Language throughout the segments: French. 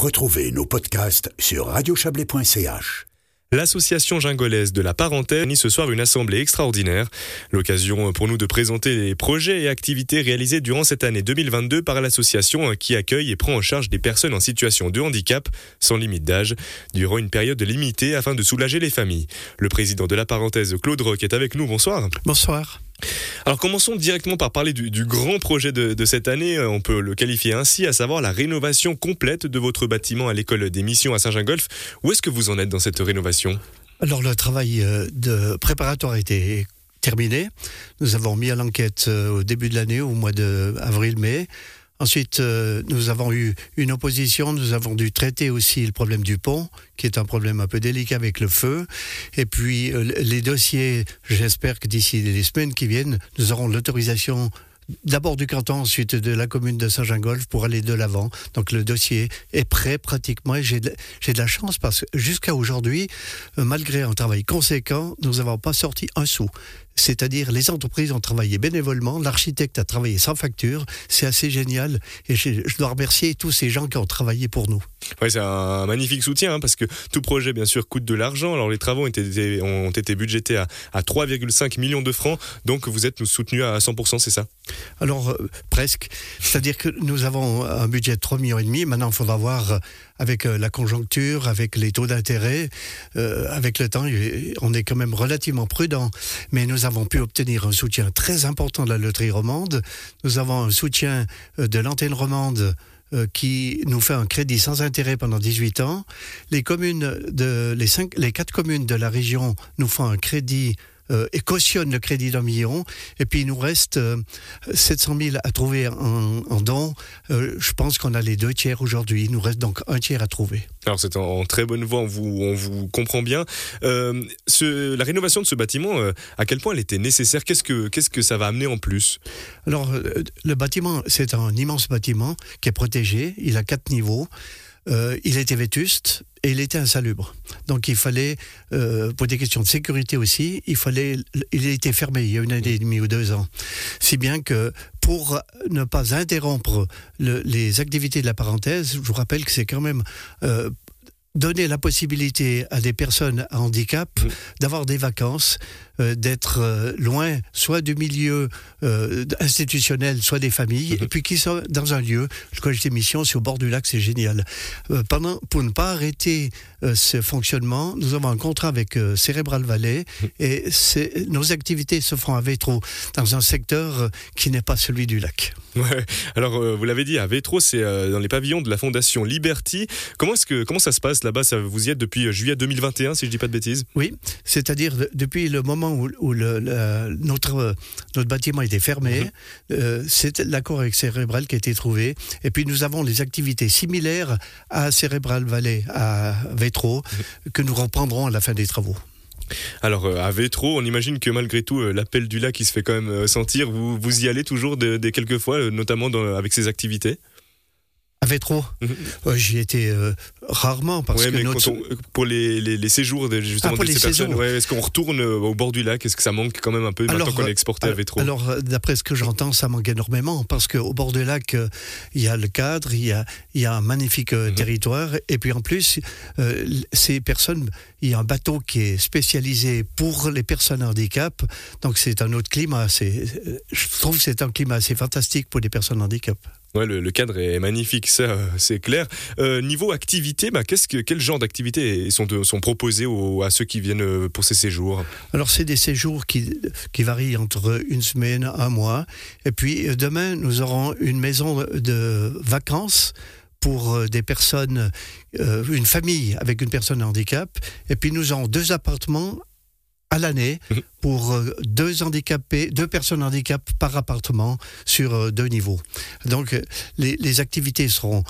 Retrouvez nos podcasts sur radiochablais.ch. L'association gingolaise de la parenthèse ce soir une assemblée extraordinaire. L'occasion pour nous de présenter les projets et activités réalisés durant cette année 2022 par l'association qui accueille et prend en charge des personnes en situation de handicap sans limite d'âge durant une période limitée afin de soulager les familles. Le président de la parenthèse, Claude Roch, est avec nous. Bonsoir. Bonsoir. Alors commençons directement par parler du, grand projet de, cette année, euh, on peut le qualifier ainsi, à savoir la rénovation complète de votre bâtiment à l'école des missions à Saint-Gingolf. Où est-ce que vous en êtes dans cette rénovation? Alors le travail euh, de préparatoire a été terminé. Nous avons mis à l'enquête euh, au début de l'année, au mois d'avril-mai. Ensuite, euh, nous avons eu une opposition, nous avons dû traiter aussi le problème du pont, qui est un problème un peu délicat avec le feu. Et puis, euh, les dossiers, j'espère que d'ici les semaines qui viennent, nous aurons l'autorisation d'abord du canton, ensuite de la commune de Saint-Gingolf pour aller de l'avant. Donc le dossier est prêt pratiquement et j'ai de, la chance parce que jusqu'à aujourd'hui, euh, malgré un travail conséquent, nous n'avons pas sorti un sou. C'est-à-dire les entreprises ont travaillé bénévolement, l'architecte a travaillé sans facture, c'est assez génial. Et je, dois remercier tous ces gens qui ont travaillé pour nous. Oui, c'est un magnifique soutien hein, parce que tout projet bien sûr coûte de l'argent. Alors les travaux ont été, ont été budgétés à, à 3,5 millions de francs, donc vous êtes soutenus à 100%, c'est ça? Alors euh, presque, c'est-à-dire que nous avons un budget de 3 millions et demi, maintenant il faudra voir euh, avec euh, la conjoncture, avec les taux d'intérêt, avec le temps, on est quand même relativement prudent, mais nous avons pu obtenir un soutien très important de la loterie romande. Nous avons un soutien euh, de l'antenne romande euh, qui nous fait un crédit sans intérêt pendant 18 ans. Les quatre communes de la région nous font un crédit euh, et cautionne le crédit d'un million. Et puis il nous reste 700 euh, 000 à trouver en, en dons. Euh, je pense qu'on a les deux tiers aujourd'hui. Il nous reste donc un tiers à trouver. Alors c'est en, très bonne voie, on vous, on vous comprend bien. Ce, la rénovation de ce bâtiment, à quel point elle était nécessaire? Qu'est-ce que, qu'est-ce que ça va amener en plus? Alors le bâtiment, c'est un immense bâtiment qui est protégé. Il a quatre niveaux. Il était vétuste, et il était insalubre. Donc il fallait, euh, pour des questions de sécurité aussi, il fallait, il était fermé il y a une année et demie ou deux ans. Si bien que pour ne pas interrompre les activités de la parenthèse, je vous rappelle que c'est quand même euh, donner la possibilité à des personnes à handicap mmh. d'avoir des vacances, euh, d'être euh, loin soit du milieu euh, institutionnel, soit des familles, mmh. et puis qui sont dans un lieu. Le collège des missions, c'est au bord du lac, c'est génial. pendant, pour ne pas arrêter ce fonctionnement, nous avons un contrat avec Cérébral Valais, mmh. et nos activités se font à Vétro, dans un secteur qui n'est pas celui du lac. Ouais. Alors, vous l'avez dit, à Vétro, c'est dans les pavillons de la Fondation Liberty. Comment, est-ce que, comment ça se passe là-bas, vous y êtes depuis euh, juillet 2021, si je dis pas de bêtises. Oui, c'est-à-dire depuis le moment où, le, notre, euh, notre bâtiment était fermé, mhm. euh, c'est l'accord avec Cérébral qui a été trouvé. Et puis nous avons les activités similaires à Cérébral Valley, à Vétro, mhm. que nous reprendrons à la fin des travaux. Alors à Vétro, on imagine que malgré tout l'appel du lac qui se fait quand même sentir. Vous, vous y allez toujours des quelques fois, notamment avec ces activités? Avait trop. Mhm. J'y étais euh, rarement parce que notre... pour les, les, séjours justement ah, de ces personnes, est-ce qu'on retourne euh, au bord du lac? Est-ce que ça manque quand même un peu maintenant qu'on est exporté à Vétro? Alors d'après ce que j'entends, ça manque énormément parce qu'au bord du lac, euh, il y a le cadre, il y a, il y a un magnifique mhm. territoire et puis en plus, ces personnes, il y a un bateau qui est spécialisé pour les personnes handicap, donc c'est un autre climat. Je trouve que c'est un climat assez fantastique pour les personnes handicap. Ouais, le, cadre est magnifique, ça, c'est clair. Euh, niveau activité, bah, qu'est-ce que, quel genre d'activités sont, sont proposées à ceux qui viennent euh, pour ces séjours? Alors, c'est des séjours qui, varient entre une semaine, un mois. Et puis, euh, demain, nous aurons une maison de vacances pour des personnes, une famille avec une personne handicap. Et puis nous aurons deux appartements à l'année mhm. pour euh, deux handicapés, deux personnes handicapées par appartement sur euh, deux niveaux. Donc euh, les, activités seront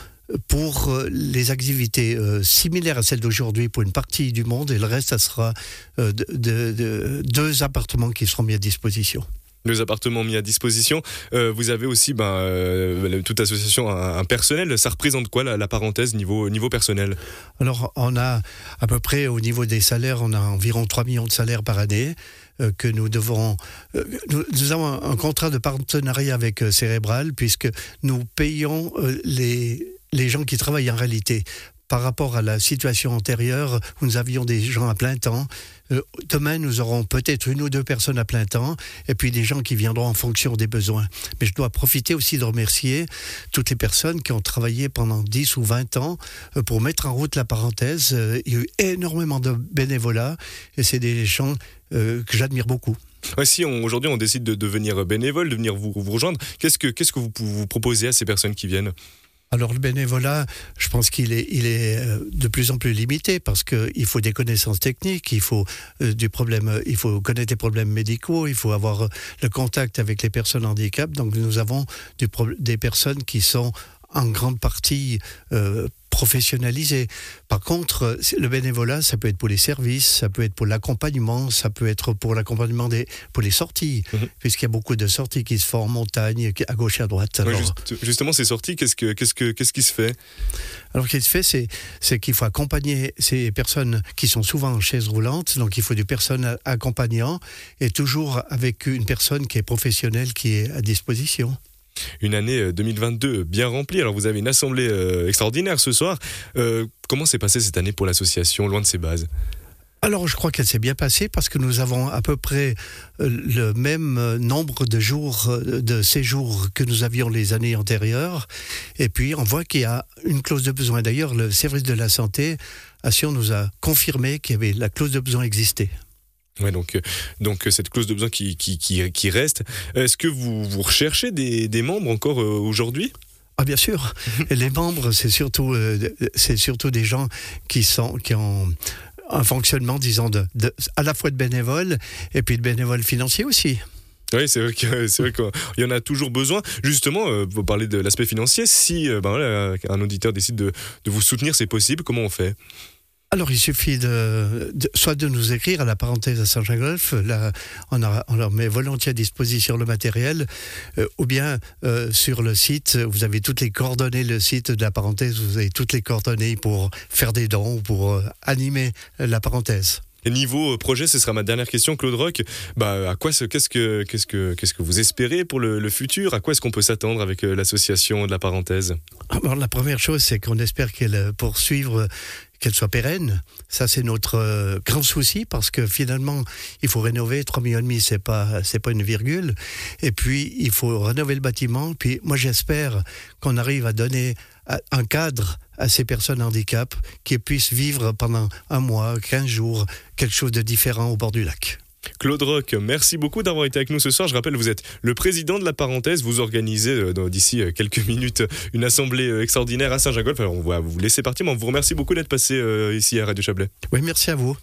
pour les activités similaires à celles d'aujourd'hui pour une partie du monde et le reste, ça sera de, deux appartements qui seront mis à disposition deux appartements mis à disposition. Euh, vous avez aussi, ben, euh, toute association, un, personnel. Ça représente quoi la, parenthèse niveau, personnel? Alors, on a à peu près au niveau des salaires, on a environ 3 millions de salaires par année euh, que nous devons. Nous, avons un, contrat de partenariat avec Cérébral puisque nous payons les les gens qui travaillent en réalité par rapport à la situation antérieure où nous avions des gens à plein temps. Euh, demain, nous aurons peut-être une ou deux personnes à plein temps et puis des gens qui viendront en fonction des besoins. Mais je dois profiter aussi de remercier toutes les personnes qui ont travaillé pendant 10 ou 20 ans euh, pour mettre en route la parenthèse. Euh, il y a eu énormément de bénévolat et c'est des gens que j'admire beaucoup. si aujourd'hui on décide de devenir bénévole, de venir vous, rejoindre, qu'est-ce que, qu'est-ce que vous, vous proposez à ces personnes qui viennent? Alors le bénévolat, je pense qu'il est, il est euh, de plus en plus limité parce qu'il faut des connaissances techniques, il faut euh, du problème, il faut connaître les problèmes médicaux, il faut avoir euh, le contact avec les personnes handicap. Donc nous avons des personnes qui sont en grande partie professionnalisé. Par contre, le bénévolat, ça peut être pour les services, ça peut être pour l'accompagnement, ça peut être pour l'accompagnement des pour les sorties, mhm. puisqu'il y a beaucoup de sorties qui se font en montagne, à gauche et à droite. justement, ces sorties, qu'est-ce que qu'est-ce que qu'est-ce qui se fait? Alors, ce qui se fait, c'est c'est qu'il faut accompagner ces personnes qui sont souvent en chaise roulante, donc il faut des personnes accompagnant et toujours avec une personne qui est professionnelle qui est à disposition une année 2022 euh, bien remplie. Alors vous avez une assemblée euh, extraordinaire ce soir. Euh, comment s'est passée cette année pour l'association, loin de ses bases? Alors je crois qu'elle s'est bien passée parce que nous avons à peu près le même nombre de jours de séjour que nous avions les années antérieures. Et puis on voit qu'il y a une clause de besoin. D'ailleurs, le service de la santé à Sion nous a confirmé qu'il y avait la clause de besoin existait. Ouais, donc, euh, donc euh, cette clause de besoin qui, qui, qui, reste. Est-ce que vous, vous recherchez des, des membres encore euh, aujourd'hui? Ah bien sûr. les membres, c'est surtout, c'est surtout des gens qui sont qui ont un fonctionnement, disons, de, à la fois de bénévoles et puis de bénévoles financiers aussi. Oui, c'est vrai qu'il y en a toujours besoin. Justement, vous parlez de l'aspect financier. Si ben un auditeur décide de, de vous soutenir, c'est possible. Comment on fait? Alors, il suffit de, soit de nous écrire à la parenthèse à Saint-Jean-Golf, là, on, on, leur met volontiers à disposition le matériel, euh, ou bien euh, sur le site, vous avez toutes les coordonnées, le site de la parenthèse, vous avez toutes les coordonnées pour faire des dons, pour euh, animer la parenthèse. Et niveau projet, ce sera ma dernière question, Claude Roch. Bah, à quoi, qu'est-ce que, qu'est-ce que, qu'est-ce que vous espérez pour le, futur? À quoi est-ce qu'on peut s'attendre avec l'association de la parenthèse? Alors, La première chose, c'est qu'on espère qu'elle poursuivre qu'elle soit pérenne. Ça, c'est notre euh, grand souci parce que finalement, il faut rénover 3 millions c'est pas, c'est pas une virgule. Et puis, il faut rénover le bâtiment. Puis, moi, j'espère qu'on arrive à donner un cadre à ces personnes handicap qui puissent vivre pendant un mois, 15 jours, quelque chose de différent au bord du lac. Claude Roch, merci beaucoup d'avoir été avec nous ce soir. Je rappelle, vous êtes le président de la parenthèse. Vous organisez euh, d'ici euh, quelques minutes une assemblée euh, extraordinaire à Saint-Gingolf. Alors, on va vous laisser partir, mais on vous remercie beaucoup d'être passé ici à Radio Chablais. Oui, merci à vous.